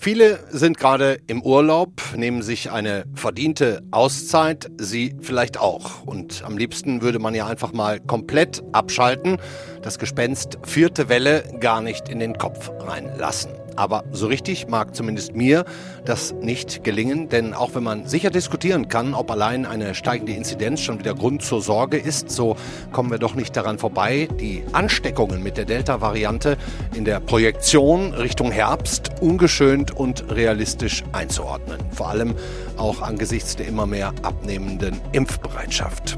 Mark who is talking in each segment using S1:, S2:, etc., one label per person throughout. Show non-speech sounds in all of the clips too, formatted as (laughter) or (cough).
S1: Viele sind gerade im Urlaub, nehmen sich eine verdiente Auszeit, Sie vielleicht auch. Und am liebsten würde man ja einfach mal komplett abschalten, das Gespenst vierte Welle gar nicht in den Kopf reinlassen. Aber so richtig mag zumindest mir das nicht gelingen, denn auch wenn man sicher diskutieren kann, ob allein eine steigende Inzidenz schon wieder Grund zur Sorge ist, so kommen wir doch nicht daran vorbei, die Ansteckungen mit der Delta-Variante in der Projektion Richtung Herbst ungeschönt und realistisch einzuordnen. Vor allem auch angesichts der immer mehr abnehmenden Impfbereitschaft.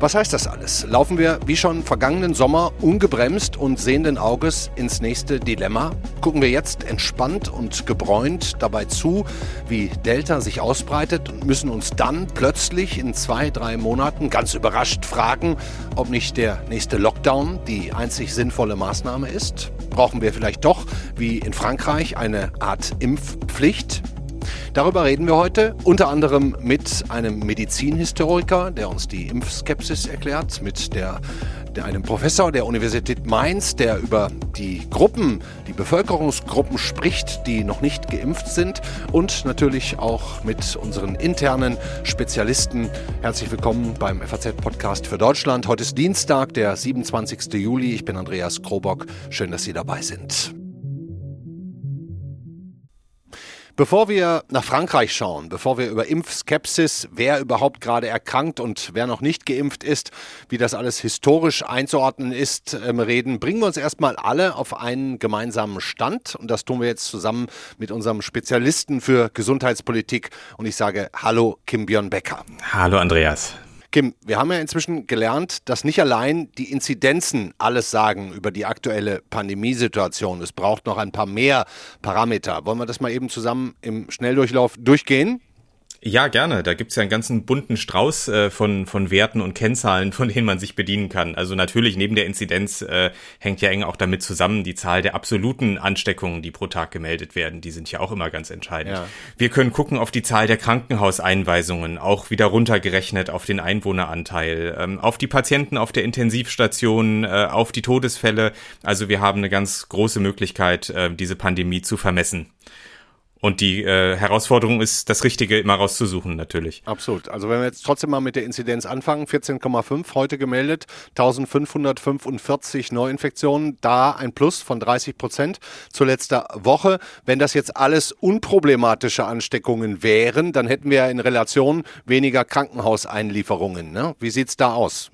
S1: Was heißt das alles? Laufen wir wie schon vergangenen Sommer ungebremst und sehenden Auges ins nächste Dilemma? Gucken wir jetzt entspannt und gebräunt dabei zu, wie Delta sich ausbreitet und müssen uns dann plötzlich in zwei, drei Monaten ganz überrascht fragen, ob nicht der nächste Lockdown die einzig sinnvolle Maßnahme ist? Brauchen wir vielleicht doch, wie in Frankreich, eine Art Impfpflicht? Darüber reden wir heute unter anderem mit einem Medizinhistoriker, der uns die Impfskepsis erklärt, mit der, der einem Professor der Universität Mainz, der über die Gruppen, die Bevölkerungsgruppen spricht, die noch nicht geimpft sind und natürlich auch mit unseren internen Spezialisten. Herzlich willkommen beim FAZ-Podcast für Deutschland. Heute ist Dienstag, der 27. Juli. Ich bin Andreas Krobock. Schön, dass Sie dabei sind. Bevor wir nach Frankreich schauen, bevor wir über Impfskepsis, wer überhaupt gerade erkrankt und wer noch nicht geimpft ist, wie das alles historisch einzuordnen ist, ähm, reden, bringen wir uns erstmal alle auf einen gemeinsamen Stand. Und das tun wir jetzt zusammen mit unserem Spezialisten für Gesundheitspolitik. Und ich sage Hallo, Kim Björn Becker.
S2: Hallo, Andreas.
S1: Kim, wir haben ja inzwischen gelernt, dass nicht allein die Inzidenzen alles sagen über die aktuelle Pandemiesituation. Es braucht noch ein paar mehr Parameter. Wollen wir das mal eben zusammen im Schnelldurchlauf durchgehen?
S2: Ja, gerne. Da gibt's ja einen ganzen bunten Strauß äh, von, von Werten und Kennzahlen, (laughs) von denen man sich bedienen kann. Also natürlich neben der Inzidenz äh, hängt ja eng auch damit zusammen die Zahl der absoluten Ansteckungen, die pro Tag gemeldet werden. Die sind ja auch immer ganz entscheidend. Ja. Wir können gucken auf die Zahl der Krankenhauseinweisungen, auch wieder runtergerechnet auf den Einwohneranteil, ähm, auf die Patienten auf der Intensivstation, äh, auf die Todesfälle. Also wir haben eine ganz große Möglichkeit, äh, diese Pandemie zu vermessen. Und die äh, Herausforderung ist, das Richtige immer rauszusuchen, natürlich.
S1: Absolut. Also wenn wir jetzt trotzdem mal mit der Inzidenz anfangen, 14,5 heute gemeldet, 1545 Neuinfektionen, da ein Plus von 30 Prozent zu letzter Woche. Wenn das jetzt alles unproblematische Ansteckungen wären, dann hätten wir in Relation weniger Krankenhauseinlieferungen. Ne? Wie sieht's da aus?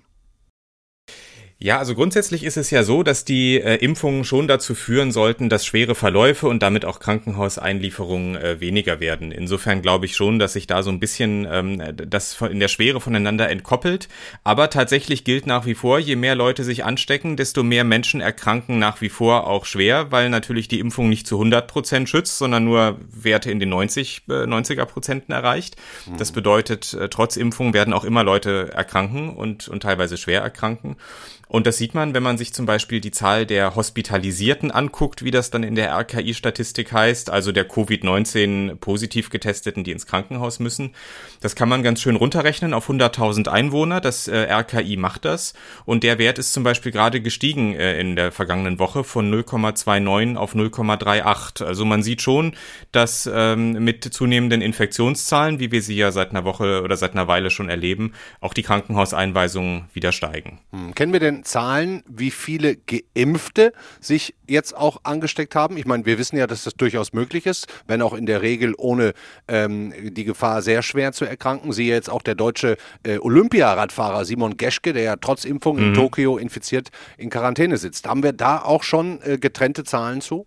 S2: Ja, also grundsätzlich ist es ja so, dass die äh, Impfungen schon dazu führen sollten, dass schwere Verläufe und damit auch Krankenhauseinlieferungen äh, weniger werden. Insofern glaube ich schon, dass sich da so ein bisschen ähm, das in der Schwere voneinander entkoppelt. Aber tatsächlich gilt nach wie vor, je mehr Leute sich anstecken, desto mehr Menschen erkranken nach wie vor auch schwer, weil natürlich die Impfung nicht zu 100 Prozent schützt, sondern nur Werte in den 90, äh, 90er Prozenten erreicht. Mhm. Das bedeutet, äh, trotz Impfung werden auch immer Leute erkranken und, und teilweise schwer erkranken. Und das sieht man, wenn man sich zum Beispiel die Zahl der Hospitalisierten anguckt, wie das dann in der RKI-Statistik heißt, also der Covid-19 positiv getesteten, die ins Krankenhaus müssen. Das kann man ganz schön runterrechnen auf 100.000 Einwohner. Das äh, RKI macht das. Und der Wert ist zum Beispiel gerade gestiegen äh, in der vergangenen Woche von 0,29 auf 0,38. Also man sieht schon, dass ähm, mit zunehmenden Infektionszahlen, wie wir sie ja seit einer Woche oder seit einer Weile schon erleben, auch die Krankenhauseinweisungen wieder steigen.
S1: Hm. Kennen wir denn Zahlen, wie viele Geimpfte sich jetzt auch angesteckt haben? Ich meine, wir wissen ja, dass das durchaus möglich ist, wenn auch in der Regel ohne ähm, die Gefahr sehr schwer zu erkranken. Siehe jetzt auch der deutsche äh, Olympiaradfahrer Simon Geschke, der ja trotz Impfung mhm. in Tokio infiziert in Quarantäne sitzt. Haben wir da auch schon äh, getrennte Zahlen zu?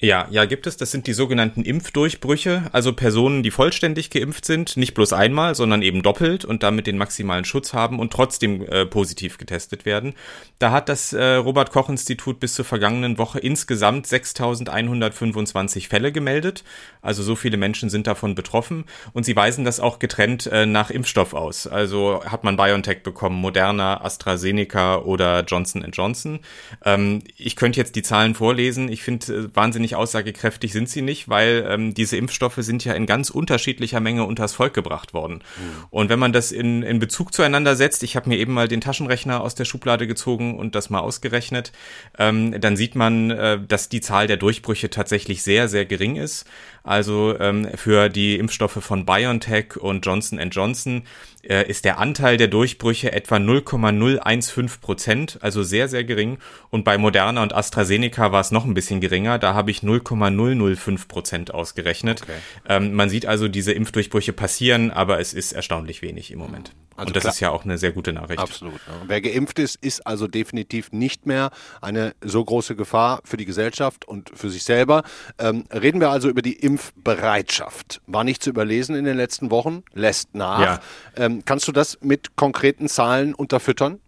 S2: Ja, ja, gibt es. Das sind die sogenannten Impfdurchbrüche, also Personen, die vollständig geimpft sind, nicht bloß einmal, sondern eben doppelt und damit den maximalen Schutz haben und trotzdem äh, positiv getestet werden. Da hat das äh, Robert Koch Institut bis zur vergangenen Woche insgesamt 6.125 Fälle gemeldet. Also so viele Menschen sind davon betroffen und sie weisen das auch getrennt äh, nach Impfstoff aus. Also hat man BioNTech bekommen, Moderna, AstraZeneca oder Johnson Johnson. Ähm, ich könnte jetzt die Zahlen vorlesen. Ich finde äh, wahnsinnig wahnsinnig aussagekräftig sind sie nicht, weil ähm, diese Impfstoffe sind ja in ganz unterschiedlicher Menge unters Volk gebracht worden. Mhm. Und wenn man das in, in Bezug zueinander setzt, ich habe mir eben mal den Taschenrechner aus der Schublade gezogen und das mal ausgerechnet, ähm, dann sieht man, äh, dass die Zahl der Durchbrüche tatsächlich sehr, sehr gering ist. Also ähm, für die Impfstoffe von BioNTech und Johnson Johnson äh, ist der Anteil der Durchbrüche etwa 0,015 Prozent, also sehr, sehr gering. Und bei Moderna und AstraZeneca war es noch ein bisschen geringer. Da habe ich 0,005 Prozent ausgerechnet. Okay. Ähm, man sieht also, diese Impfdurchbrüche passieren, aber es ist erstaunlich wenig im Moment. Also und das klar, ist ja auch eine sehr gute Nachricht.
S1: Absolut. Ja. Wer geimpft ist, ist also definitiv nicht mehr eine so große Gefahr für die Gesellschaft und für sich selber. Ähm, reden wir also über die Impfbereitschaft. War nicht zu überlesen in den letzten Wochen, lässt nach. Ja. Ähm, kannst du das mit konkreten Zahlen unterfüttern?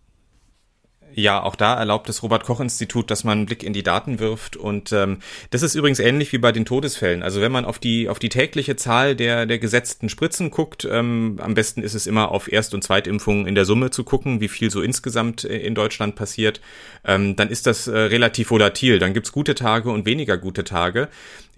S2: Ja, auch da erlaubt das Robert-Koch-Institut, dass man einen Blick in die Daten wirft. Und ähm, das ist übrigens ähnlich wie bei den Todesfällen. Also wenn man auf die, auf die tägliche Zahl der, der gesetzten Spritzen guckt, ähm, am besten ist es immer auf Erst- und Zweitimpfungen in der Summe zu gucken, wie viel so insgesamt äh, in Deutschland passiert, ähm, dann ist das äh, relativ volatil. Dann gibt's gute Tage und weniger gute Tage.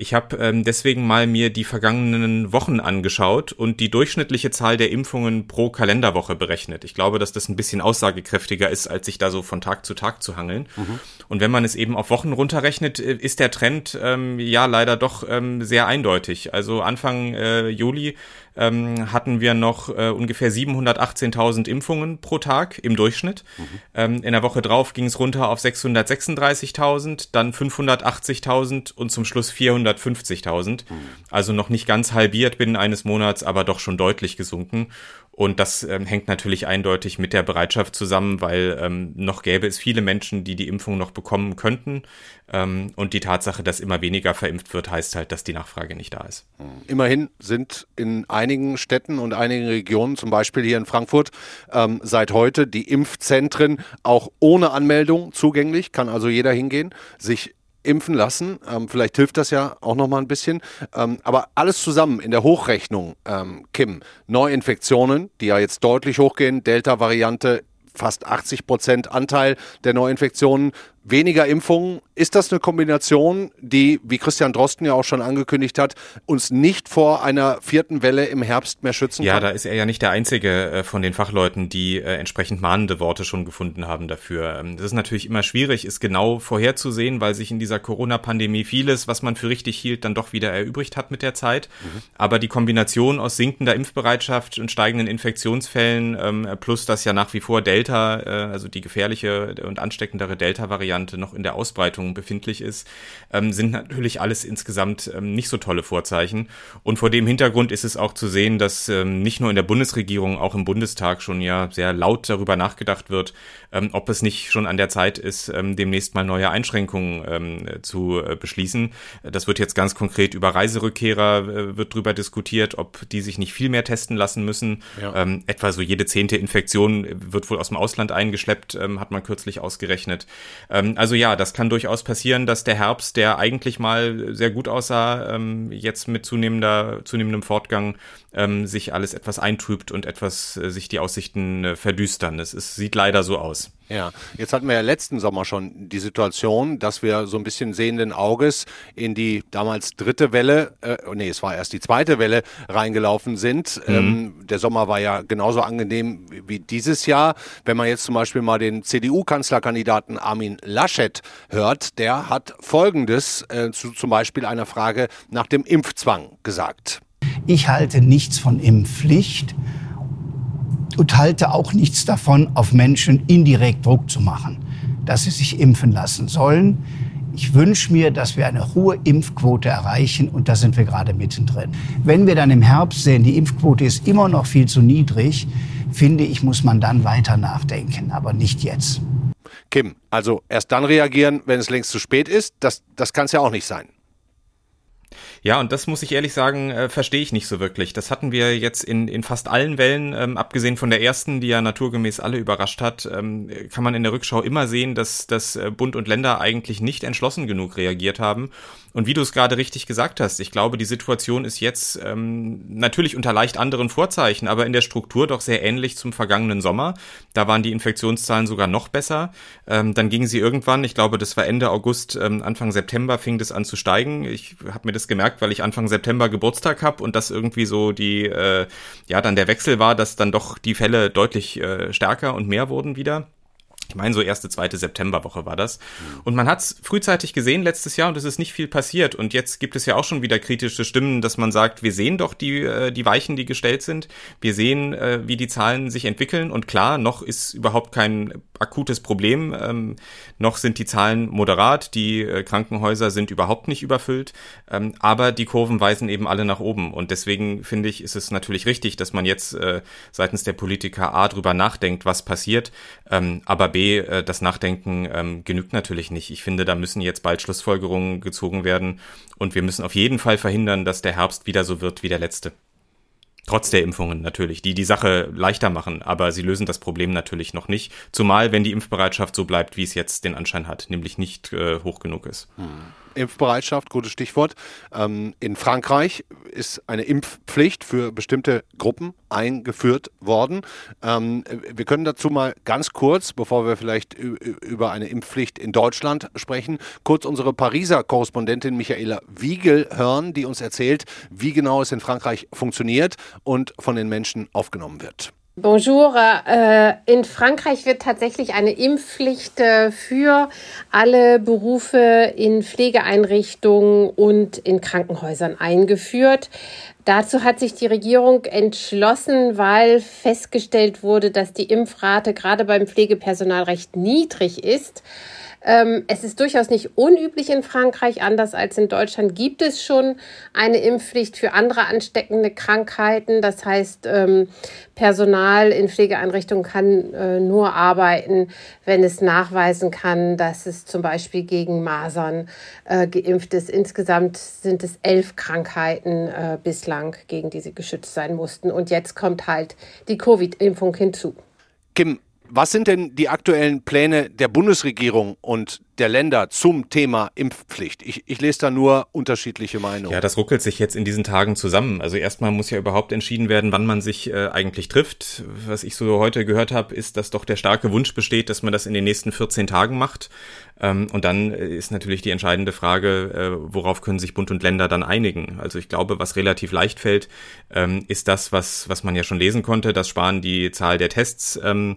S2: Ich habe ähm, deswegen mal mir die vergangenen Wochen angeschaut und die durchschnittliche Zahl der Impfungen pro Kalenderwoche berechnet. Ich glaube, dass das ein bisschen aussagekräftiger ist, als sich da so von Tag zu Tag zu hangeln. Mhm. Und wenn man es eben auf Wochen runterrechnet, äh, ist der Trend ähm, ja leider doch ähm, sehr eindeutig. Also Anfang äh, Juli ähm, hatten wir noch äh, ungefähr 718.000 Impfungen pro Tag im Durchschnitt. Mhm. Ähm, in der Woche drauf ging es runter auf 636.000, dann 580.000 und zum Schluss 450.000. Mhm. Also noch nicht ganz halbiert binnen eines Monats, aber doch schon deutlich gesunken. Und das ähm, hängt natürlich eindeutig mit der Bereitschaft zusammen, weil ähm, noch gäbe es viele Menschen, die die Impfung noch bekommen könnten. Ähm, und die Tatsache, dass immer weniger verimpft wird, heißt halt, dass die Nachfrage nicht da ist.
S1: Immerhin sind in einigen Städten und einigen Regionen, zum Beispiel hier in Frankfurt, ähm, seit heute die Impfzentren auch ohne Anmeldung zugänglich. Kann also jeder hingehen, sich impfen lassen. Ähm, vielleicht hilft das ja auch noch mal ein bisschen. Ähm, aber alles zusammen in der Hochrechnung, ähm, Kim, Neuinfektionen, die ja jetzt deutlich hochgehen, Delta-Variante fast 80 Prozent Anteil der Neuinfektionen, weniger Impfungen. Ist das eine Kombination, die, wie Christian Drosten ja auch schon angekündigt hat, uns nicht vor einer vierten Welle im Herbst mehr schützen
S2: ja,
S1: kann?
S2: Ja, da ist er ja nicht der Einzige äh, von den Fachleuten, die äh, entsprechend mahnende Worte schon gefunden haben dafür. Ähm, das ist natürlich immer schwierig, ist genau vorherzusehen, weil sich in dieser Corona-Pandemie vieles, was man für richtig hielt, dann doch wieder erübrigt hat mit der Zeit. Mhm. Aber die Kombination aus sinkender Impfbereitschaft und steigenden Infektionsfällen ähm, plus das ja nach wie vor Delta, äh, also die gefährliche und ansteckendere Delta-Variante, Variante noch in der Ausbreitung befindlich ist, ähm, sind natürlich alles insgesamt ähm, nicht so tolle Vorzeichen. Und vor dem Hintergrund ist es auch zu sehen, dass ähm, nicht nur in der Bundesregierung, auch im Bundestag schon ja sehr laut darüber nachgedacht wird, ähm, ob es nicht schon an der Zeit ist, ähm, demnächst mal neue Einschränkungen ähm, zu äh, beschließen. Das wird jetzt ganz konkret über Reiserückkehrer äh, wird drüber diskutiert, ob die sich nicht viel mehr testen lassen müssen. Ja. Ähm, etwa so jede zehnte Infektion wird wohl aus dem Ausland eingeschleppt, ähm, hat man kürzlich ausgerechnet. Ähm, also ja, das kann durchaus passieren, dass der Herbst, der eigentlich mal sehr gut aussah, ähm, jetzt mit zunehmender, zunehmendem Fortgang ähm, sich alles etwas eintrübt und etwas äh, sich die Aussichten äh, verdüstern. Es, es sieht leider so aus.
S1: Ja, jetzt hatten wir ja letzten Sommer schon die Situation, dass wir so ein bisschen sehenden Auges in die damals dritte Welle, äh, nee, es war erst die zweite Welle reingelaufen sind. Mhm. Ähm, der Sommer war ja genauso angenehm wie dieses Jahr. Wenn man jetzt zum Beispiel mal den CDU-Kanzlerkandidaten Armin Laschet hört, der hat Folgendes äh, zu zum Beispiel einer Frage nach dem Impfzwang gesagt.
S3: Ich halte nichts von Impfpflicht und halte auch nichts davon, auf Menschen indirekt Druck zu machen, dass sie sich impfen lassen sollen. Ich wünsche mir, dass wir eine hohe Impfquote erreichen und da sind wir gerade mittendrin. Wenn wir dann im Herbst sehen, die Impfquote ist immer noch viel zu niedrig, finde ich, muss man dann weiter nachdenken, aber nicht jetzt.
S1: Kim, also erst dann reagieren, wenn es längst zu spät ist, das, das kann es ja auch nicht sein.
S2: Ja, und das muss ich ehrlich sagen, äh, verstehe ich nicht so wirklich. Das hatten wir jetzt in, in fast allen Wellen, ähm, abgesehen von der ersten, die ja naturgemäß alle überrascht hat, ähm, kann man in der Rückschau immer sehen, dass, dass äh, Bund und Länder eigentlich nicht entschlossen genug reagiert haben. Und wie du es gerade richtig gesagt hast, ich glaube, die Situation ist jetzt ähm, natürlich unter leicht anderen Vorzeichen, aber in der Struktur doch sehr ähnlich zum vergangenen Sommer. Da waren die Infektionszahlen sogar noch besser. Ähm, dann gingen sie irgendwann, ich glaube, das war Ende August, ähm, Anfang September fing das an zu steigen. Ich habe mir das gemerkt, weil ich Anfang September Geburtstag habe und das irgendwie so die, äh, ja, dann der Wechsel war, dass dann doch die Fälle deutlich äh, stärker und mehr wurden wieder. Ich meine, so erste, zweite Septemberwoche war das. Und man hat es frühzeitig gesehen letztes Jahr und es ist nicht viel passiert. Und jetzt gibt es ja auch schon wieder kritische Stimmen, dass man sagt, wir sehen doch die, äh, die Weichen, die gestellt sind. Wir sehen, äh, wie die Zahlen sich entwickeln. Und klar, noch ist überhaupt kein akutes Problem. Ähm, noch sind die Zahlen moderat. Die äh, Krankenhäuser sind überhaupt nicht überfüllt. Ähm, aber die Kurven weisen eben alle nach oben. Und deswegen finde ich, ist es natürlich richtig, dass man jetzt äh, seitens der Politiker A drüber nachdenkt, was passiert. Ähm, aber B äh, das Nachdenken ähm, genügt natürlich nicht. Ich finde, da müssen jetzt bald Schlussfolgerungen gezogen werden und wir müssen auf jeden Fall verhindern, dass der Herbst wieder so wird wie der letzte. Trotz der Impfungen natürlich, die die Sache leichter machen, aber sie lösen das Problem natürlich noch nicht. Zumal, wenn die Impfbereitschaft so bleibt, wie es jetzt den Anschein hat, nämlich nicht äh, hoch genug ist.
S1: Hm. Impfbereitschaft, gutes Stichwort. Ähm, in Frankreich ist eine Impfpflicht für bestimmte Gruppen eingeführt worden. Ähm, wir können dazu mal ganz kurz, bevor wir vielleicht über eine Impfpflicht in Deutschland sprechen, kurz unsere Pariser Korrespondentin Michaela Wiegel hören, die uns erzählt, wie genau es in Frankreich funktioniert und von den Menschen aufgenommen wird.
S4: Bonjour. Äh, in Frankreich wird tatsächlich eine Impfpflicht äh, für alle Berufe in Pflegeeinrichtungen und in Krankenhäusern eingeführt. Dazu hat sich die Regierung entschlossen, weil festgestellt wurde, dass die Impfrate gerade beim Pflegepersonal recht niedrig ist. Ähm, es ist durchaus nicht unüblich in Frankreich, anders als in Deutschland gibt es schon eine Impfpflicht für andere ansteckende Krankheiten. Das heißt, ähm, Personal in Pflegeeinrichtungen kann äh, nur arbeiten, wenn es nachweisen kann, dass es zum Beispiel gegen Masern äh, geimpft ist. Insgesamt sind es elf Krankheiten äh, bislang, gegen die sie geschützt sein mussten. Und jetzt kommt halt die Covid-Impfung hinzu.
S1: Kim, was sind denn die aktuellen Pläne der Bundesregierung und der Länder zum Thema Impfpflicht? Ich, ich lese da nur unterschiedliche Meinungen.
S2: Ja, das ruckelt sich jetzt in diesen Tagen zusammen. Also erstmal muss ja überhaupt entschieden werden, wann man sich äh, eigentlich trifft. Was ich so heute gehört habe, ist, dass doch der starke Wunsch besteht, dass man das in den nächsten 14 Tagen macht. Ähm, und dann äh, ist natürlich die entscheidende Frage, äh, worauf können sich Bund und Länder dann einigen? Also ich glaube, was relativ leicht fällt, ähm, ist das, was, was man ja schon lesen konnte, dass Spahn die Zahl der Tests ähm,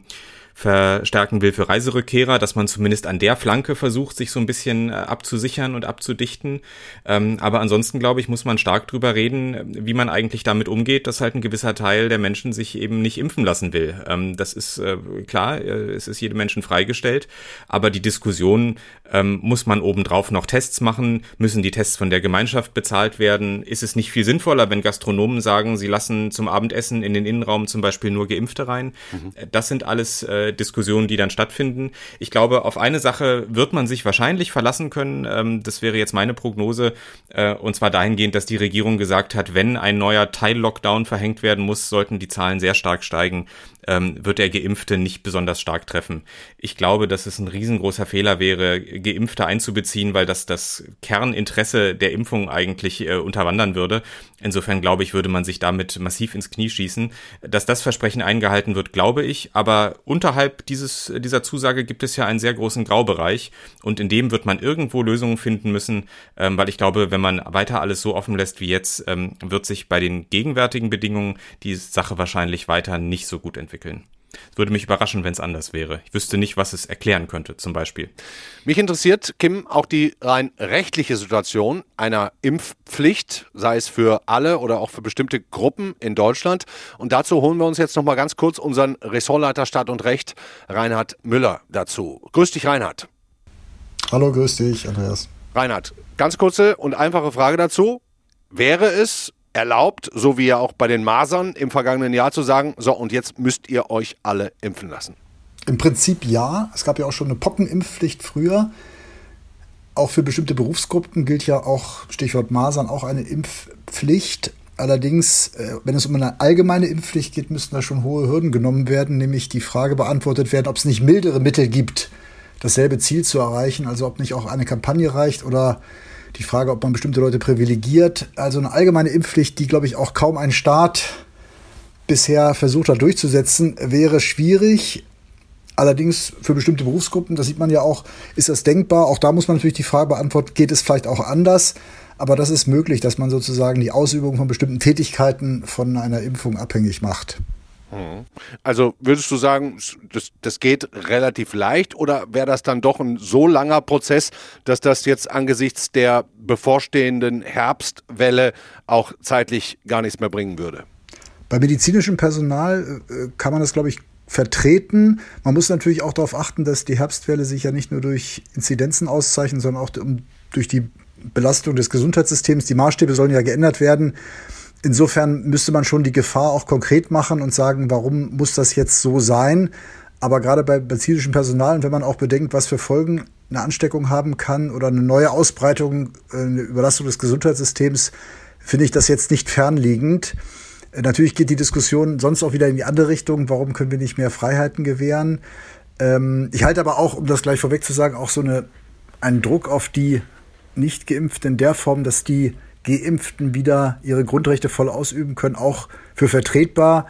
S2: verstärken will für Reiserückkehrer, dass man zumindest an der Flanke versucht, sich so ein bisschen äh, abzusichern und abzudichten. Ähm, aber ansonsten, glaube ich, muss man stark drüber reden, wie man eigentlich damit umgeht, dass halt ein gewisser Teil der Menschen sich eben nicht impfen lassen will. Ähm, das ist äh, klar, äh, es ist jedem Menschen freigestellt, aber die Diskussion, ähm, muss man obendrauf noch Tests machen, müssen die Tests von der Gemeinschaft bezahlt werden, ist es nicht viel sinnvoller, wenn Gastronomen sagen, sie lassen zum Abendessen in den Innenraum zum Beispiel nur Geimpfte rein. Mhm. Das sind alles äh, Diskussionen, die dann stattfinden. Ich glaube, auf eine Sache wird man sich wahrscheinlich verlassen können. Ähm, das wäre jetzt meine Prognose. Äh, und zwar dahingehend, dass die Regierung gesagt hat, wenn ein neuer Teil-Lockdown verhängt werden muss, sollten die Zahlen sehr stark steigen ähm, wird der Geimpfte nicht besonders stark treffen. Ich glaube, dass es ein riesengroßer Fehler wäre, Geimpfte einzubeziehen, weil das das Kerninteresse der Impfung eigentlich äh, unterwandern würde. Insofern glaube ich, würde man sich damit massiv ins Knie schießen. Dass das Versprechen eingehalten wird, glaube ich, aber unterhalb dieses, dieser Zusage gibt es ja einen sehr großen Graubereich und in dem wird man irgendwo Lösungen finden müssen, ähm, weil ich glaube, wenn man weiter alles so offen lässt wie jetzt, ähm, wird sich bei den gegenwärtigen Bedingungen die Sache wahrscheinlich weiter nicht so gut entwickeln entwickeln. Es würde mich überraschen, wenn es anders wäre. Ich wüsste nicht, was es erklären könnte, zum Beispiel.
S1: Mich interessiert, Kim, auch die rein rechtliche Situation einer Impfpflicht, sei es für alle oder auch für bestimmte Gruppen in Deutschland. Und dazu holen wir uns jetzt nochmal ganz kurz unseren Ressortleiter Staat und Recht, Reinhard Müller, dazu. Grüß dich, Reinhard.
S5: Hallo, grüß dich, Andreas.
S1: Reinhard, ganz kurze und einfache Frage dazu. Wäre es erlaubt, so wie ja auch bei den Masern im vergangenen Jahr zu sagen, so und jetzt müsst ihr euch alle impfen lassen?
S5: Im Prinzip ja. Es gab ja auch schon eine Pockenimpfpflicht früher. auch für bestimmte Berufsgruppen gilt ja auch, Stichwort Masern, auch eine Impfpflicht. Allerdings, äh, wenn es um eine allgemeine Impfpflicht geht, müssten da schon hohe Hürden genommen werden, nämlich die Frage beantwortet werden, ob es nicht mildere Mittel gibt, dasselbe Ziel zu erreichen, also ob nicht auch eine Kampagne reicht oder die Frage, ob man bestimmte Leute privilegiert. Also eine allgemeine Impfpflicht, die, glaube ich, auch kaum ein Staat bisher versucht hat durchzusetzen, wäre schwierig. Allerdings für bestimmte Berufsgruppen, das sieht man ja auch, ist das denkbar. Auch da muss man natürlich die Frage beantworten, geht es vielleicht auch anders? Aber das ist möglich, dass man sozusagen die Ausübung von bestimmten Tätigkeiten von einer Impfung abhängig macht.
S1: Mhm. Also würdest du sagen, das, das geht relativ leicht oder wäre das dann doch ein so langer Prozess, dass das jetzt angesichts der bevorstehenden Herbstwelle auch zeitlich gar nichts mehr bringen würde?
S5: Bei medizinischem Personal äh, kann man das, glaube ich, vertreten. Man muss natürlich auch darauf achten, dass die Herbstwelle sich ja nicht nur durch Inzidenzen auszeichnet, sondern auch durch die Belastung des Gesundheitssystems. Die Maßstäbe sollen ja geändert werden. Insofern müsste man schon die Gefahr auch konkret machen und sagen, warum muss das jetzt so sein? Aber gerade bei medizinischen Personal und wenn man auch bedenkt, was für Folgen eine Ansteckung haben kann oder eine neue Ausbreitung, äh, eine Überlastung des Gesundheitssystems, finde ich das jetzt nicht fernliegend. Äh, natürlich geht die Diskussion sonst auch wieder in die andere Richtung. Warum können wir nicht mehr Freiheiten gewähren? Ähm, ich halte aber auch, um das gleich vorweg zu sagen, auch so eine, einen Druck auf die Nicht-Geimpften in der Form, dass die Geimpften wieder ihre Grundrechte voll ausüben können, auch für vertretbar.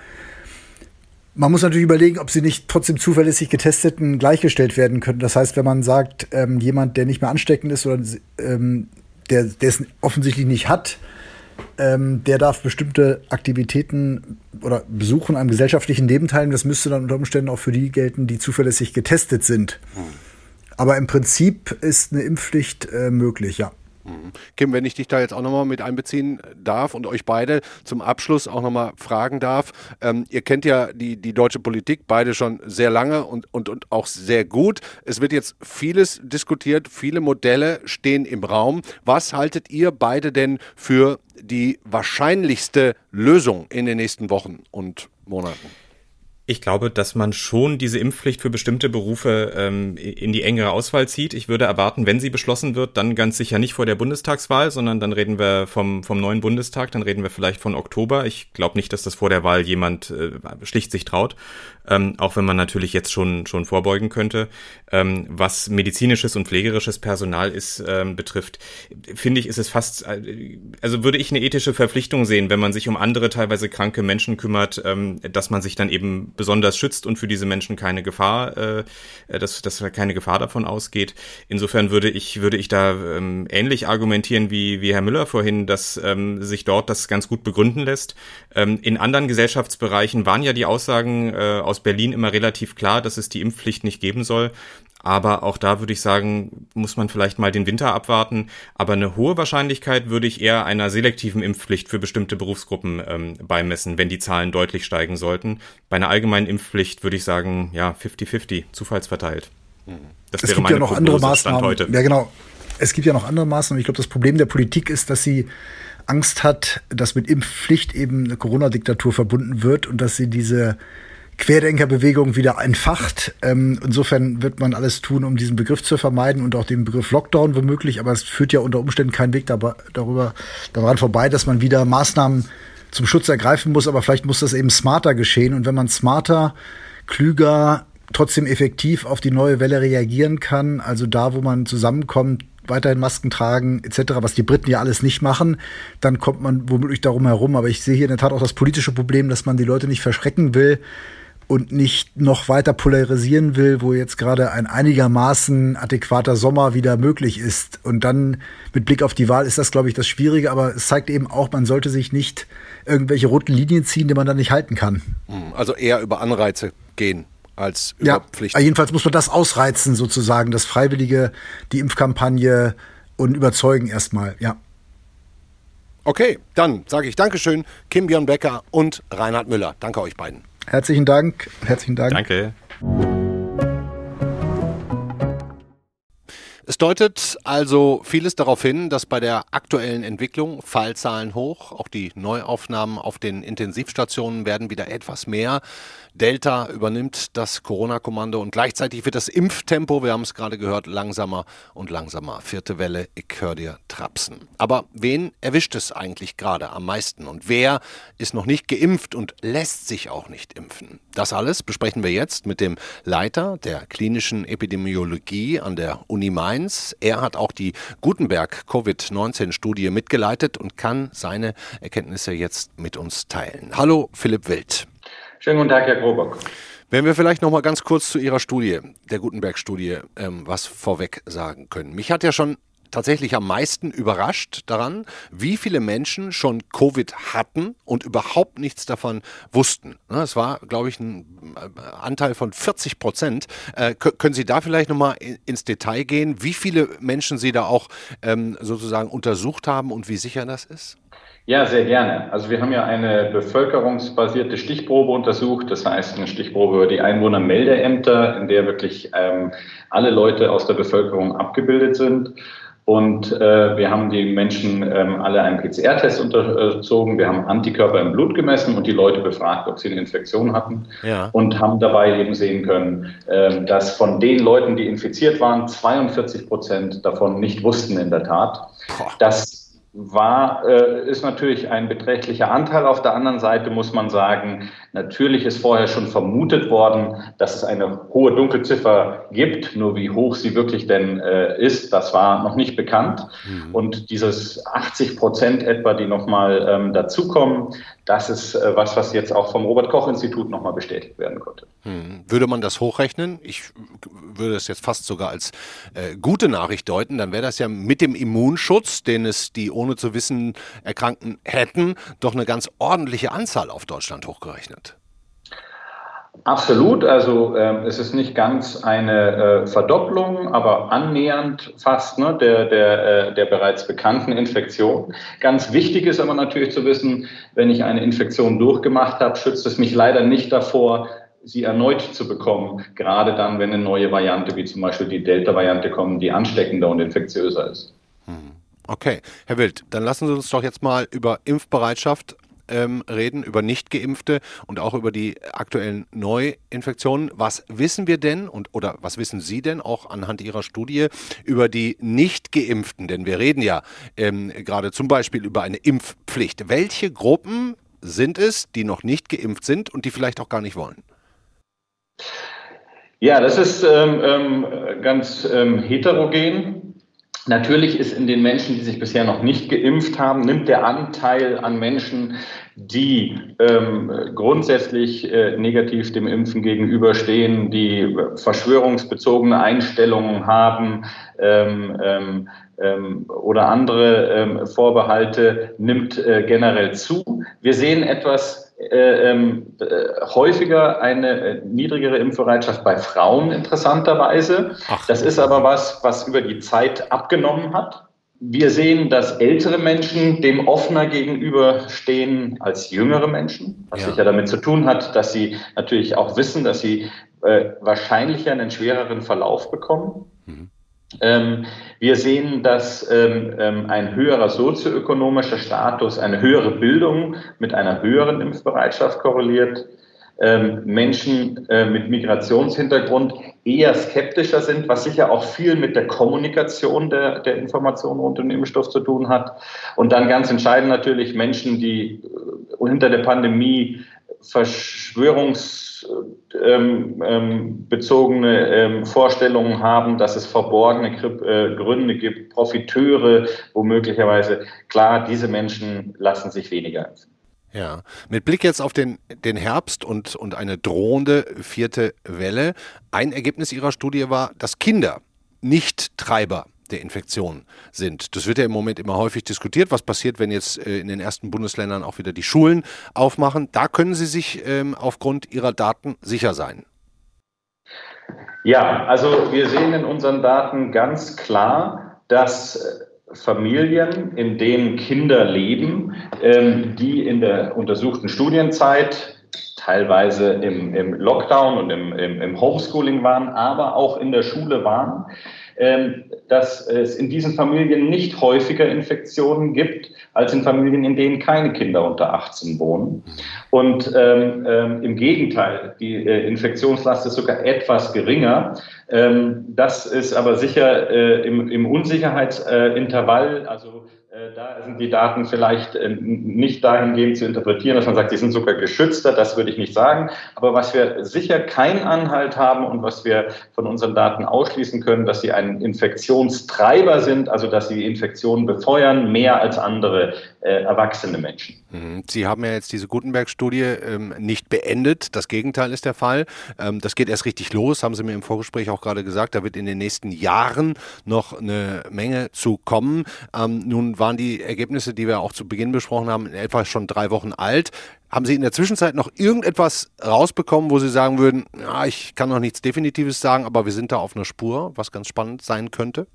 S5: Man muss natürlich überlegen, ob sie nicht trotzdem zuverlässig Getesteten gleichgestellt werden können. Das heißt, wenn man sagt, ähm, jemand, der nicht mehr ansteckend ist oder ähm, der, es offensichtlich nicht hat, ähm, der darf bestimmte Aktivitäten oder Besuchen am gesellschaftlichen Leben teilen. Das müsste dann unter Umständen auch für die gelten, die zuverlässig getestet sind. Hm. Aber im Prinzip ist eine Impfpflicht äh, möglich, ja.
S1: Mhm. Kim, wenn ich dich da jetzt auch nochmal mit einbeziehen darf und euch beide zum Abschluss auch nochmal fragen darf. Ähm, ihr kennt ja die, die deutsche Politik beide schon sehr lange und, und, und auch sehr gut. Es wird jetzt vieles diskutiert, viele Modelle stehen im Raum. Was haltet ihr beide denn für die wahrscheinlichste Lösung in den nächsten Wochen und Monaten?
S2: Ich glaube, dass man schon diese Impfpflicht für bestimmte Berufe ähm, in die engere Auswahl zieht. Ich würde erwarten, wenn sie beschlossen wird, dann ganz sicher nicht vor der Bundestagswahl, sondern dann reden wir vom, vom neuen Bundestag, dann reden wir vielleicht von Oktober. Ich glaube nicht, dass das vor der Wahl jemand äh, schlicht sich traut ähm, auch wenn man natürlich jetzt schon, schon vorbeugen könnte. Ähm, was medizinisches und pflegerisches Personal ist, ähm, betrifft, finde ich, ist es fast, äh, also würde ich eine ethische Verpflichtung sehen, wenn man sich um andere teilweise kranke Menschen kümmert, ähm, dass man sich dann eben besonders schützt und für diese Menschen keine Gefahr, äh, dass, dass keine Gefahr davon ausgeht. Insofern würde ich, würde ich da ähm, ähnlich argumentieren wie, wie Herr Müller vorhin, dass ähm, sich dort das ganz gut begründen lässt. In anderen Gesellschaftsbereichen waren ja die Aussagen äh, aus Berlin immer relativ klar, dass es die Impfpflicht nicht geben soll. Aber auch da würde ich sagen, muss man vielleicht mal den Winter abwarten. Aber eine hohe Wahrscheinlichkeit würde ich eher einer selektiven Impfpflicht für bestimmte Berufsgruppen ähm, beimessen, wenn die Zahlen deutlich steigen sollten. Bei einer allgemeinen Impfpflicht würde ich sagen, ja, 50-50, zufallsverteilt.
S5: Das es wäre gibt meine ja noch Prognose andere Maßnahmen. heute. Ja, genau. Es gibt ja noch andere Maßnahmen. Ich glaube, das Problem der Politik ist, dass sie Angst hat, dass mit Impfpflicht eben eine Corona-Diktatur verbunden wird und dass sie diese Querdenkerbewegung wieder entfacht. Ähm, insofern wird man alles tun, um diesen Begriff zu vermeiden und auch den Begriff Lockdown womöglich. Aber es führt ja unter Umständen keinen Weg darüber, daran vorbei, dass man wieder Maßnahmen zum Schutz ergreifen muss. Aber vielleicht muss das eben smarter geschehen. Und wenn man smarter, klüger, trotzdem effektiv auf die neue Welle reagieren kann, also da, wo man zusammenkommt, weiterhin Masken tragen etc., was die Briten ja alles nicht machen, dann kommt man womöglich darum herum. Aber ich sehe hier in der Tat auch das politische Problem, dass man die Leute nicht verschrecken will, und nicht noch weiter polarisieren will, wo jetzt gerade ein einigermaßen adäquater Sommer wieder möglich ist. Und dann mit Blick auf die Wahl ist das, glaube ich, das Schwierige, aber es zeigt eben auch, man sollte sich nicht irgendwelche roten Linien ziehen, die man dann nicht halten kann.
S1: Hm, also eher über Anreize gehen als über
S5: ja,
S1: Pflichten.
S5: Jedenfalls muss man das ausreizen, sozusagen, das Freiwillige, die Impfkampagne und überzeugen erstmal, ja.
S1: Okay, dann sage ich Dankeschön, Kim Björn Becker und Reinhard Müller. Danke euch beiden.
S5: Herzlichen Dank. Herzlichen Dank.
S2: Danke.
S1: Es deutet also vieles darauf hin, dass bei der aktuellen Entwicklung Fallzahlen hoch, auch die Neuaufnahmen auf den Intensivstationen werden wieder etwas mehr. Delta übernimmt das Corona-Kommando und gleichzeitig wird das Impftempo, wir haben es gerade gehört, langsamer und langsamer. Vierte Welle, ich höre dir trapsen. Aber wen erwischt es eigentlich gerade am meisten und wer ist noch nicht geimpft und lässt sich auch nicht impfen? Das alles besprechen wir jetzt mit dem Leiter der klinischen Epidemiologie an der Uni Mainz. Er hat auch die Gutenberg Covid-19-Studie mitgeleitet und kann seine Erkenntnisse jetzt mit uns teilen. Hallo, Philipp Wild.
S6: Schönen guten Tag, Herr Grobock.
S1: Wenn wir vielleicht noch mal ganz kurz zu Ihrer Studie, der Gutenberg-Studie, ähm, was vorweg sagen können. Mich hat ja schon tatsächlich am meisten überrascht daran, wie viele Menschen schon Covid hatten und überhaupt nichts davon wussten. Ne, es war, glaube ich, ein äh, Anteil von 40 Prozent. Äh, können Sie da vielleicht nochmal ins Detail gehen, wie viele Menschen Sie da auch ähm, sozusagen untersucht haben und wie sicher das ist?
S6: Ja, sehr gerne. Also wir haben ja eine bevölkerungsbasierte Stichprobe untersucht, das heißt eine Stichprobe über die Einwohnermeldeämter, in der wirklich ähm, alle Leute aus der Bevölkerung abgebildet sind. Und äh, wir haben die Menschen ähm, alle einen PCR-Test unterzogen, wir haben Antikörper im Blut gemessen und die Leute befragt, ob sie eine Infektion hatten. Ja. Und haben dabei eben sehen können, äh, dass von den Leuten, die infiziert waren, 42 Prozent davon nicht wussten in der Tat, Boah. dass war, äh, ist natürlich ein beträchtlicher Anteil. Auf der anderen Seite muss man sagen, natürlich ist vorher schon vermutet worden, dass es eine hohe Dunkelziffer gibt. Nur wie hoch sie wirklich denn äh, ist, das war noch nicht bekannt. Mhm. Und dieses 80 Prozent etwa, die nochmal ähm, dazukommen, das ist äh, was, was jetzt auch vom Robert-Koch-Institut nochmal bestätigt werden konnte.
S1: Hm. Würde man das hochrechnen? Ich würde es jetzt fast sogar als äh, gute Nachricht deuten. Dann wäre das ja mit dem Immunschutz, den es die ohne zu wissen Erkrankten hätten, doch eine ganz ordentliche Anzahl auf Deutschland hochgerechnet.
S6: Absolut, also äh, es ist nicht ganz eine äh, Verdopplung, aber annähernd fast ne, der, der, äh, der bereits bekannten Infektion. Ganz wichtig ist aber natürlich zu wissen, wenn ich eine Infektion durchgemacht habe, schützt es mich leider nicht davor, sie erneut zu bekommen, gerade dann, wenn eine neue Variante wie zum Beispiel die Delta-Variante kommt, die ansteckender und infektiöser ist. Hm.
S1: Okay, Herr Wild, dann lassen Sie uns doch jetzt mal über Impfbereitschaft ähm, reden, über Nicht-Geimpfte und auch über die aktuellen Neuinfektionen. Was wissen wir denn und oder was wissen Sie denn auch anhand Ihrer Studie über die Nicht-Geimpften? Denn wir reden ja ähm, gerade zum Beispiel über eine Impfpflicht. Welche Gruppen sind es, die noch nicht geimpft sind und die vielleicht auch gar nicht wollen?
S6: Ja, das ist ähm, ähm ganz ähm, heterogen. Natürlich ist in den Menschen, die sich bisher noch nicht geimpft haben, nimmt der Anteil an Menschen, die ähm, grundsätzlich äh, negativ dem Impfen gegenüberstehen, die verschwörungsbezogene Einstellungen haben ähm, ähm, ähm oder andere ähm, Vorbehalte, nimmt äh, generell zu. Wir sehen etwas äh, ähm, äh, häufiger eine äh, niedrigere Impfbereitschaft bei Frauen interessanterweise. Ach. Das ist aber was, was über die Zeit abgenommen hat. Wir sehen, dass ältere Menschen dem offener gegenüberstehen als jüngere Menschen, was ja. sicher damit zu tun hat, dass sie natürlich auch wissen, dass sie äh, wahrscheinlicher einen schwereren Verlauf bekommen. Mhm. Ähm, wir sehen, dass ähm, ähm, ein höherer sozioökonomischer Status, eine höhere Bildung mit einer höheren Impfbereitschaft korreliert. Menschen äh, mit Migrationshintergrund eher skeptischer sind, was sicher auch viel mit der Kommunikation der, der Informationen rund um den Impfstoff zu tun hat. Und dann ganz entscheidend natürlich Menschen, die äh, hinter der Pandemie Verschwörungs ähm, ähm, bezogene ähm, Vorstellungen haben, dass es verborgene äh, Gründe gibt, Profiteure, wo möglicherweise klar, diese Menschen lassen sich weniger.
S1: Ja, mit Blick jetzt auf den, den Herbst und, und eine drohende vierte Welle. Ein Ergebnis Ihrer Studie war, dass Kinder nicht Treiber der Infektion sind. Das wird ja im Moment immer häufig diskutiert. Was passiert, wenn jetzt äh, in den ersten Bundesländern auch wieder die Schulen aufmachen? Da können Sie sich ähm, aufgrund Ihrer Daten sicher sein.
S6: Ja, also wir sehen in unseren Daten ganz klar, dass äh, Familien, in denen Kinder leben, ähm, die in der untersuchten Studienzeit teilweise im, im Lockdown und im, im, im Homeschooling waren, aber auch in der Schule waren, dass es in diesen Familien nicht häufiger Infektionen gibt als in Familien, in denen keine Kinder unter 18 wohnen. Und ähm, ähm, im Gegenteil, die äh, Infektionslast ist sogar etwas geringer. Ähm, das ist aber sicher äh, im, im Unsicherheitsintervall, also da sind die Daten vielleicht äh, nicht dahingehend zu interpretieren, dass man sagt, die sind sogar geschützter, das würde ich nicht sagen. Aber was wir sicher keinen Anhalt haben und was wir von unseren Daten ausschließen können, dass sie ein Infektionstreiber sind, also dass sie Infektionen befeuern, mehr als andere äh, erwachsene Menschen.
S1: Mhm. Sie haben ja jetzt diese Gutenberg-Studie ähm, nicht beendet. Das Gegenteil ist der Fall. Ähm, das geht erst richtig los, haben Sie mir im Vorgespräch auch gerade gesagt. Da wird in den nächsten Jahren noch eine Menge zu kommen. Ähm, nun waren die Ergebnisse, die wir auch zu Beginn besprochen haben, in etwa schon drei Wochen alt. Haben Sie in der Zwischenzeit noch irgendetwas rausbekommen, wo Sie sagen würden, ja, ich kann noch nichts Definitives sagen, aber wir sind da auf einer Spur, was ganz spannend sein könnte?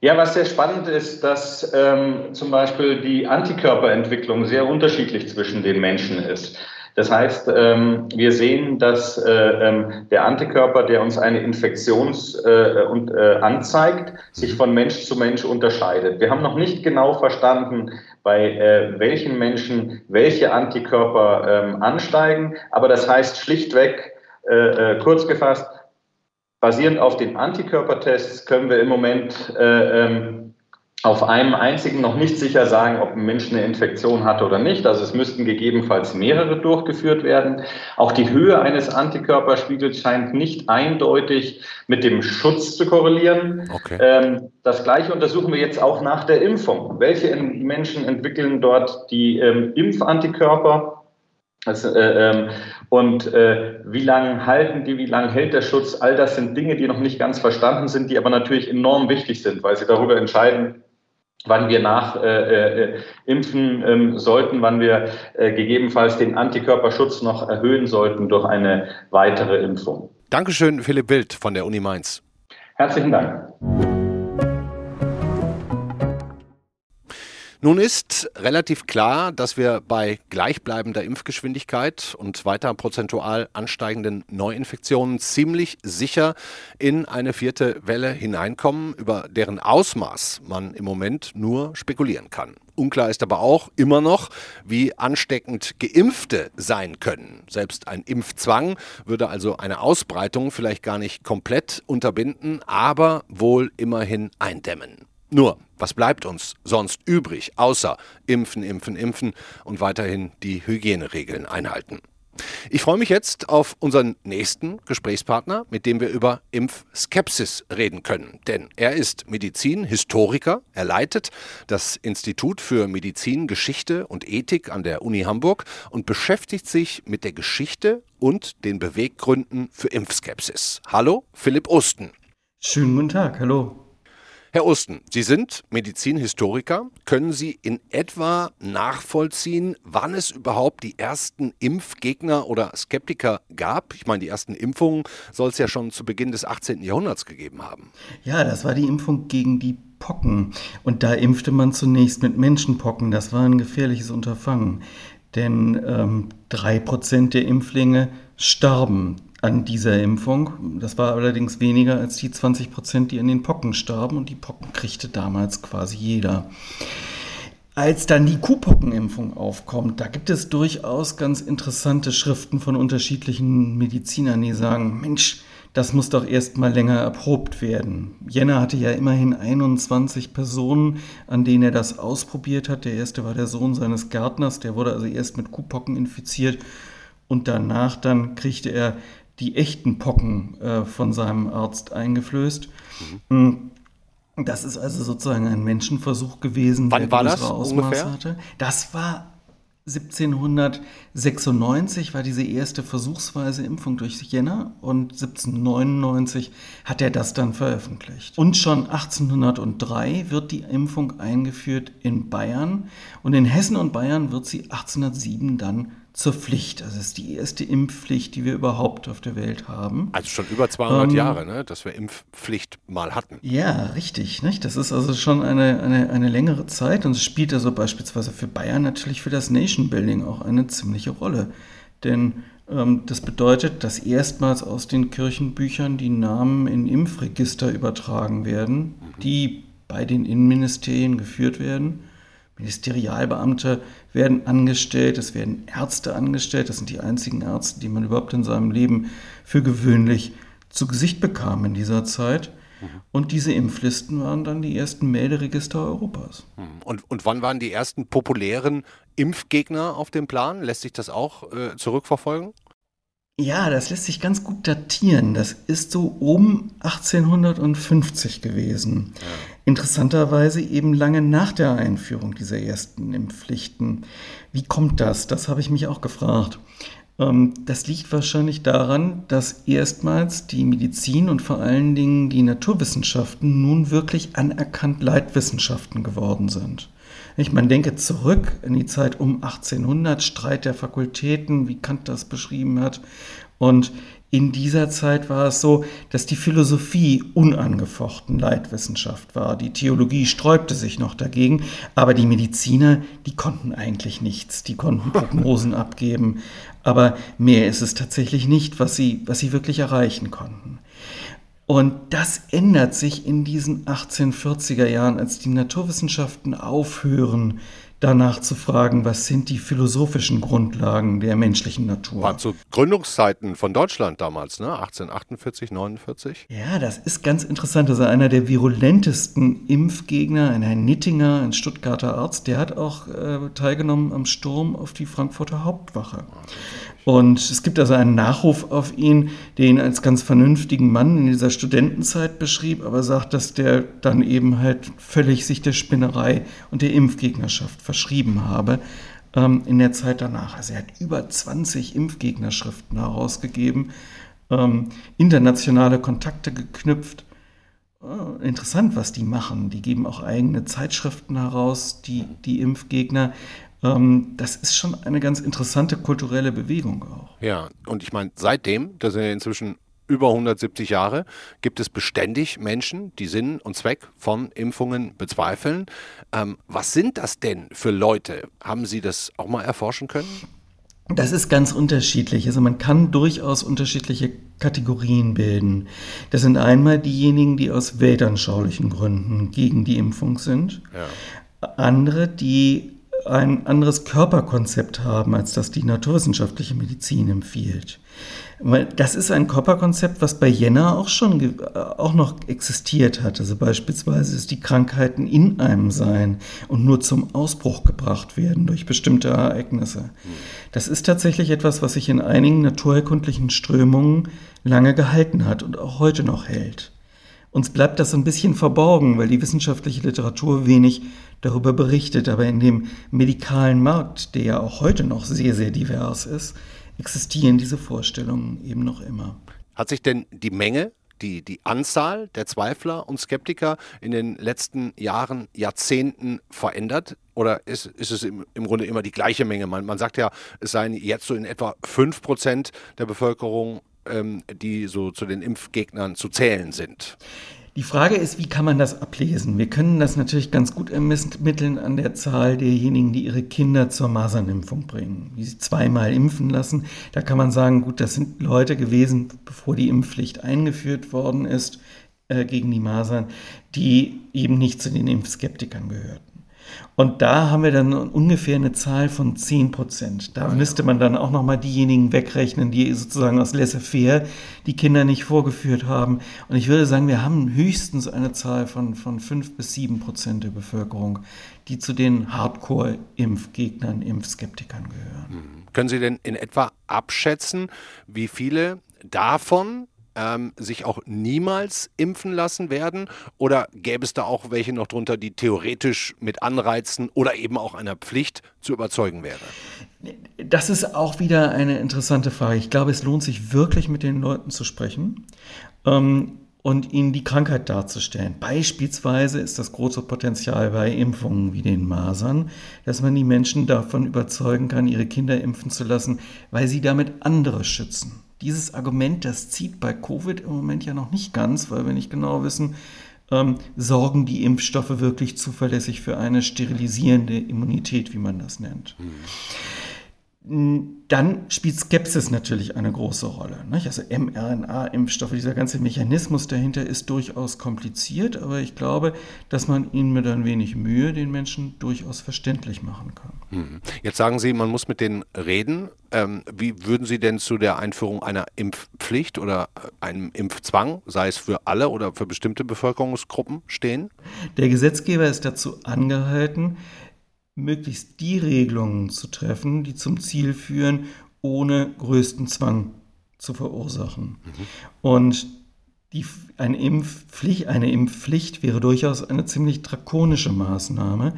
S6: Ja, was sehr spannend ist, dass ähm, zum Beispiel die Antikörperentwicklung sehr unterschiedlich zwischen den Menschen ist. Das heißt, ähm, wir sehen, dass äh, ähm, der Antikörper, der uns eine Infektion äh, äh, anzeigt, sich von Mensch zu Mensch unterscheidet. Wir haben noch nicht genau verstanden, bei welchen Menschen welche Antikörper ähm, ansteigen, aber das heißt schlichtweg, kurz gefasst, basierend auf den Antikörpertests können wir im Moment äh, auf einem einzigen noch nicht sicher sagen, ob ein Mensch eine Infektion hatte oder nicht. Also es müssten gegebenenfalls mehrere durchgeführt werden. Auch die Höhe eines Antikörperspiegels scheint nicht eindeutig mit dem Schutz zu korrelieren. Okay. Ähm, das Gleiche untersuchen wir jetzt auch nach der Impfung. Welche Menschen entwickeln dort die ähm, Impfantikörper? Also, äh, ähm, und äh, wie lange halten die, wie lange hält der Schutz? All das sind Dinge, die noch nicht ganz verstanden sind, die aber natürlich enorm wichtig sind, weil sie darüber entscheiden, wann wir nach äh, äh, impfen ähm, sollten, wann wir äh, gegebenenfalls den Antikörperschutz noch erhöhen sollten durch eine weitere Impfung.
S1: Dankeschön, Philipp Wild von der Uni Mainz.
S6: Herzlichen Dank.
S1: Nun ist relativ klar, dass wir bei gleichbleibender Impfgeschwindigkeit und weiter prozentual ansteigenden Neuinfektionen ziemlich sicher in eine vierte Welle hineinkommen, über deren Ausmaß man im Moment nur spekulieren kann. Unklar ist aber auch immer noch, wie ansteckend Geimpfte sein können. Selbst ein Impfzwang würde also eine Ausbreitung vielleicht gar nicht komplett unterbinden, aber wohl immerhin eindämmen. Nur, was bleibt uns sonst übrig, außer impfen, impfen, impfen und weiterhin die Hygieneregeln einhalten? Ich freue mich jetzt auf unseren nächsten Gesprächspartner, mit dem wir über Impfskepsis reden können. Denn er ist Medizinhistoriker, er leitet das Institut für Medizin, Geschichte und Ethik an der Uni Hamburg und beschäftigt sich mit der Geschichte und den Beweggründen für Impfskepsis. Hallo, Philipp Osten.
S7: Schönen guten Tag, hallo.
S1: Herr Osten, Sie sind Medizinhistoriker. Können Sie in etwa nachvollziehen, wann es überhaupt die ersten Impfgegner oder Skeptiker gab? Ich meine, die ersten Impfungen soll es ja schon zu Beginn des 18. Jahrhunderts gegeben haben.
S7: Ja, das war die Impfung gegen die Pocken. Und da impfte man zunächst mit Menschenpocken. Das war ein gefährliches Unterfangen. Denn ähm, drei ähm, Prozent der Impflinge starben an dieser Impfung. Das war allerdings weniger als die 20 Prozent, die an den Pocken starben. Und die Pocken kriegte damals quasi jeder. Als dann die Kuhpockenimpfung aufkommt, da gibt es durchaus ganz interessante Schriften von unterschiedlichen Medizinern, die sagen, Mensch, das muss doch erst mal länger erprobt werden. Jenner hatte ja immerhin 21 Personen, an denen er das ausprobiert hat. Der erste war der Sohn seines Gärtners, der wurde also erst mit Kuhpocken infiziert und danach dann kriegte er die echten Pocken äh, von seinem Arzt eingeflößt. Mhm. Das ist also sozusagen ein Menschenversuch gewesen,
S1: Wann der war das Ausmaß ungefähr? hatte.
S7: Das war 1796 war diese erste versuchsweise Impfung durch Jänner und 1799 hat er das dann veröffentlicht. Und schon 1803 wird die Impfung eingeführt in Bayern und in Hessen und Bayern wird sie 1807 dann zur Pflicht. Also es ist die erste Impfpflicht, die wir überhaupt auf der Welt haben.
S1: Also schon über 200 ähm, Jahre, ne, dass wir Impfpflicht mal hatten.
S7: Ja, richtig. Nicht? Das ist also schon eine, eine, eine längere Zeit und es spielt also beispielsweise für Bayern natürlich für das Nation Building auch eine ziemliche Rolle. Denn Ähm, das bedeutet, dass erstmals aus den Kirchenbüchern die Namen in Impfregister übertragen werden, die bei den Innenministerien geführt werden. Ministerialbeamte werden angestellt, es werden Ärzte angestellt, das sind die einzigen Ärzte, die man überhaupt in seinem Leben für gewöhnlich zu Gesicht bekam in dieser Zeit. Und diese Impflisten waren dann die ersten Melderegister Europas.
S1: Und, und wann waren die ersten populären Impfgegner auf dem Plan? Lässt sich das auch äh, zurückverfolgen?
S7: Ja, das lässt sich ganz gut datieren. Das ist so um 1850 gewesen. Ja. Interessanterweise eben lange nach der Einführung dieser ersten Impfpflichten. Wie kommt das? Das habe ich mich auch gefragt. Ähm, das liegt wahrscheinlich daran, dass erstmals die Medizin und vor allen Dingen die Naturwissenschaften nun wirklich anerkannt Leitwissenschaften geworden sind. Ich meine, denke zurück in die Zeit um 1800, Streit der Fakultäten, wie Kant das beschrieben hat. Und in dieser Zeit war es so, dass die Philosophie unangefochten Leitwissenschaft war. Die Theologie sträubte sich noch dagegen, aber die Mediziner, die konnten eigentlich nichts. Die konnten (laughs) Prognosen abgeben, aber mehr ist es tatsächlich nicht, was sie, was sie wirklich erreichen konnten. Und das ändert sich in diesen 1840er Jahren, als die Naturwissenschaften aufhören, danach zu fragen, was sind die philosophischen Grundlagen der menschlichen Natur.
S1: War zu Gründungszeiten von Deutschland damals, ne? 1848, 49?
S7: Ja, das ist ganz interessant. Also einer der virulentesten Impfgegner, ein Herr Nittinger, ein Stuttgarter Arzt, der hat auch äh, teilgenommen am Sturm auf die Frankfurter Hauptwache. Und es gibt also einen Nachruf auf ihn, der ihn als ganz vernünftigen Mann in dieser Studentenzeit beschrieb, aber sagt, dass der dann eben halt völlig sich der Spinnerei und der Impfgegnerschaft verschrieben habe ähm, in der Zeit danach. Also er hat über 20 Impfgegnerschriften herausgegeben, ähm, internationale Kontakte geknüpft. Äh, interessant, was die machen. Die geben auch eigene Zeitschriften heraus, die, die Impfgegner. Ähm, das ist schon eine ganz interessante kulturelle Bewegung auch.
S1: Ja, und ich meine, seitdem, das sind ja inzwischen über 170 Jahre, gibt es beständig Menschen, die Sinn und Zweck von Impfungen bezweifeln. Ähm, was sind das denn für Leute? Haben Sie das auch mal erforschen können?
S7: Das ist ganz unterschiedlich. Also man kann durchaus unterschiedliche Kategorien bilden. Das sind einmal diejenigen, die aus weltanschaulichen Gründen gegen die Impfung sind. Ja. Andere, die ein anderes Körperkonzept haben, als das die naturwissenschaftliche Medizin empfiehlt. Das ist ein Körperkonzept, was bei Jenner auch schon äh, auch noch existiert hat. Also beispielsweise, dass die Krankheiten in einem sein und nur zum Ausbruch gebracht werden durch bestimmte Ereignisse. Das ist tatsächlich etwas, was sich in einigen naturerkundlichen Strömungen lange gehalten hat und auch heute noch hält. Uns bleibt das ein bisschen verborgen, weil die wissenschaftliche Literatur wenig darüber berichtet. Aber in dem medikalen Markt, der ja auch heute noch sehr, sehr divers ist, existieren diese Vorstellungen eben noch immer.
S1: Hat sich denn die Menge, die, die Anzahl der Zweifler und Skeptiker in den letzten Jahren, Jahrzehnten verändert? Oder ist, ist es im, im Grunde immer die gleiche Menge? Man, man sagt ja, es seien jetzt so in etwa 5 Prozent der Bevölkerung ähm, die so zu den Impfgegnern zu zählen sind.
S7: Die Frage ist, wie kann man das ablesen? Wir können das natürlich ganz gut ermitteln an der Zahl derjenigen, die ihre Kinder zur Masernimpfung bringen, die sie zweimal impfen lassen. Da kann man sagen, gut, das sind Leute gewesen, bevor die Impfpflicht eingeführt worden ist äh, gegen die Masern, die eben nicht zu den Impfskeptikern gehörten. Und da haben wir dann ungefähr eine Zahl von 10 Prozent. Da ah, müsste man dann auch nochmal diejenigen wegrechnen, die sozusagen aus laissez-faire die Kinder nicht vorgeführt haben. Und ich würde sagen, wir haben höchstens eine Zahl von, von 5 bis 7 Prozent der Bevölkerung, die zu den Hardcore-Impfgegnern, Impfskeptikern gehören. Hm.
S1: Können Sie denn in etwa abschätzen, wie viele davon ähm, sich auch niemals impfen lassen werden? Oder gäbe es da auch welche noch drunter, die theoretisch mit Anreizen oder eben auch einer Pflicht zu überzeugen wäre?
S7: Das ist auch wieder eine interessante Frage. Ich glaube, es lohnt sich wirklich mit den Leuten zu sprechen. Ähm, und ihnen die Krankheit darzustellen. Beispielsweise ist das große Potenzial bei Impfungen wie den Masern, dass man die Menschen davon überzeugen kann, ihre Kinder impfen zu lassen, weil sie damit andere schützen dieses Argument, das zieht bei Covid im Moment ja noch nicht ganz, weil wir nicht genau wissen, ähm, sorgen die Impfstoffe wirklich zuverlässig für eine sterilisierende Immunität, wie man das nennt. Mhm. Dann spielt Skepsis natürlich eine große Rolle. Nicht? Also mRNA-Impfstoffe, dieser ganze Mechanismus dahinter ist durchaus kompliziert, aber ich glaube, dass man ihn mit ein wenig Mühe den Menschen durchaus verständlich machen kann.
S1: Mhm. Jetzt sagen Sie, man muss mit denen reden. Ähm, wie würden Sie denn zu der Einführung einer Impfpflicht oder äh, einem Impfzwang, sei es für alle oder für bestimmte Bevölkerungsgruppen, stehen?
S7: Der Gesetzgeber ist dazu angehalten, möglichst die Regelungen zu treffen, die zum Ziel führen, ohne größten Zwang zu verursachen. Mhm. Und die, eine, Impfpflicht, eine Impfpflicht wäre durchaus eine ziemlich drakonische Maßnahme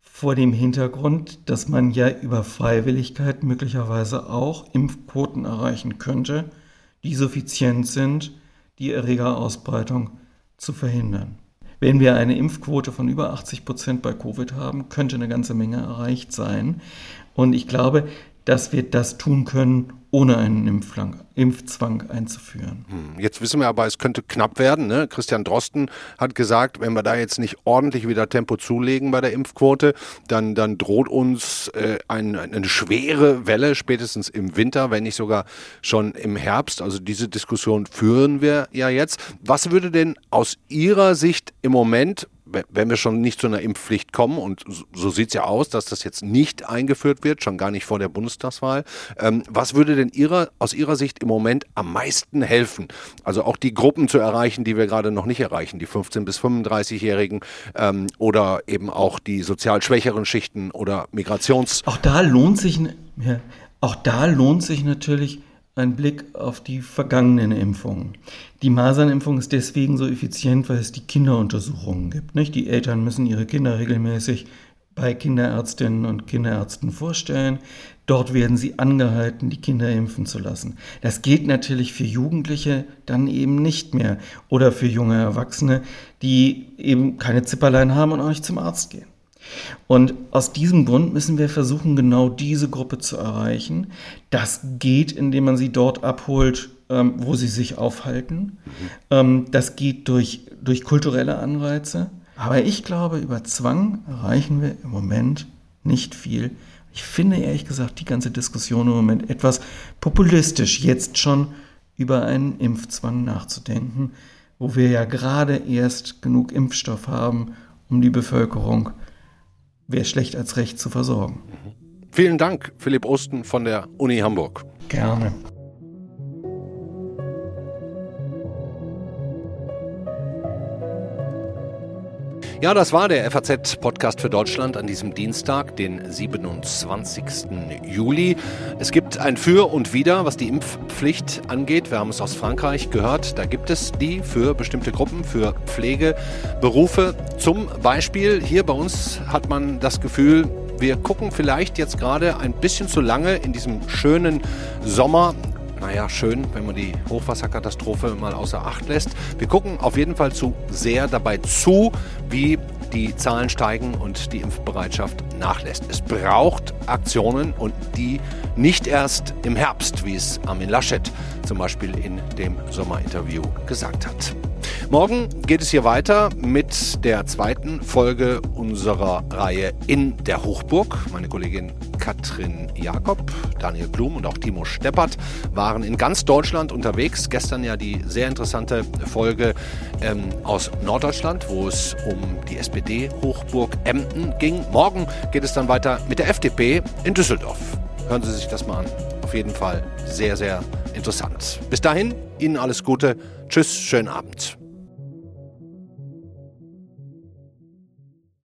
S7: vor dem Hintergrund, dass man ja über Freiwilligkeit möglicherweise auch Impfquoten erreichen könnte, die suffizient sind, die Erregerausbreitung zu verhindern. Wenn wir eine Impfquote von über 80 Prozent bei Covid haben, könnte eine ganze Menge erreicht sein. Und ich glaube, dass wir das tun können, ohne einen Impfzwang einzuführen.
S1: Hm, jetzt wissen wir aber, es könnte knapp werden. Ne? Christian Drosten hat gesagt, wenn wir da jetzt nicht ordentlich wieder Tempo zulegen bei der Impfquote, dann, dann droht uns äh, ein, eine schwere Welle, spätestens im Winter, wenn nicht sogar schon im Herbst. Also diese Diskussion führen wir ja jetzt. Was würde denn aus Ihrer Sicht im Moment wenn wir schon nicht zu einer Impfpflicht kommen, und so sieht es ja aus, dass das jetzt nicht eingeführt wird, schon gar nicht vor der Bundestagswahl, ähm, was würde denn ihrer, aus Ihrer Sicht im Moment am meisten helfen? Also auch die Gruppen zu erreichen, die wir gerade noch nicht erreichen, die 15- bis 35-Jährigen ähm, oder eben auch die sozial schwächeren Schichten oder Migrations...
S7: Auch da lohnt sich, auch da lohnt sich natürlich ein Blick auf die vergangenen Impfungen. Die Masernimpfung ist deswegen so effizient, weil es die Kinderuntersuchungen gibt. Nicht? Die Eltern müssen ihre Kinder regelmäßig bei Kinderärztinnen und Kinderärzten vorstellen. Dort werden sie angehalten, die Kinder impfen zu lassen. Das geht natürlich für Jugendliche dann eben nicht mehr oder für junge Erwachsene, die eben keine Zipperlein haben und auch nicht zum Arzt gehen. Und aus diesem Grund müssen wir versuchen, genau diese Gruppe zu erreichen. Das geht, indem man sie dort abholt, ähm, wo sie sich aufhalten. Mhm. Ähm, das geht durch, durch kulturelle Anreize. Aber ich glaube, über Zwang erreichen wir im Moment nicht viel. Ich finde ehrlich gesagt die ganze Diskussion im Moment etwas populistisch, jetzt schon über einen Impfzwang nachzudenken, wo wir ja gerade erst genug Impfstoff haben, um die Bevölkerung wäre schlecht als recht zu versorgen.
S1: Vielen Dank, Philipp Osten von der Uni Hamburg.
S7: Gerne.
S1: Ja, das war der FAZ-Podcast für Deutschland an diesem Dienstag, den 27. Juli. Es gibt ein Für und Wider, was die Impfpflicht angeht. Wir haben es aus Frankreich gehört. Da gibt es die für bestimmte Gruppen, für Pflegeberufe. Zum Beispiel hier bei uns hat man das Gefühl, wir gucken vielleicht jetzt gerade ein bisschen zu lange in diesem schönen Sommer naja, schön, wenn man die Hochwasserkatastrophe mal außer Acht lässt. Wir gucken auf jeden Fall zu sehr dabei zu, wie die Zahlen steigen und die Impfbereitschaft nachlässt. Es braucht Aktionen und die nicht erst im Herbst, wie es Armin Laschet zum Beispiel in dem Sommerinterview gesagt hat. Morgen geht es hier weiter mit der zweiten Folge unserer Reihe in der Hochburg. Meine Kollegin Katrin Jakob, Daniel Blum und auch Timo Steppert waren in ganz Deutschland unterwegs. Gestern ja die sehr interessante Folge ähm, aus Norddeutschland, wo es um die SPD-Hochburg Emden ging. Morgen geht es dann weiter mit der FDP in Düsseldorf. Hören Sie sich das mal an. Auf jeden Fall sehr, sehr interessant. Bis dahin, Ihnen alles Gute. Tschüss, schönen Abend.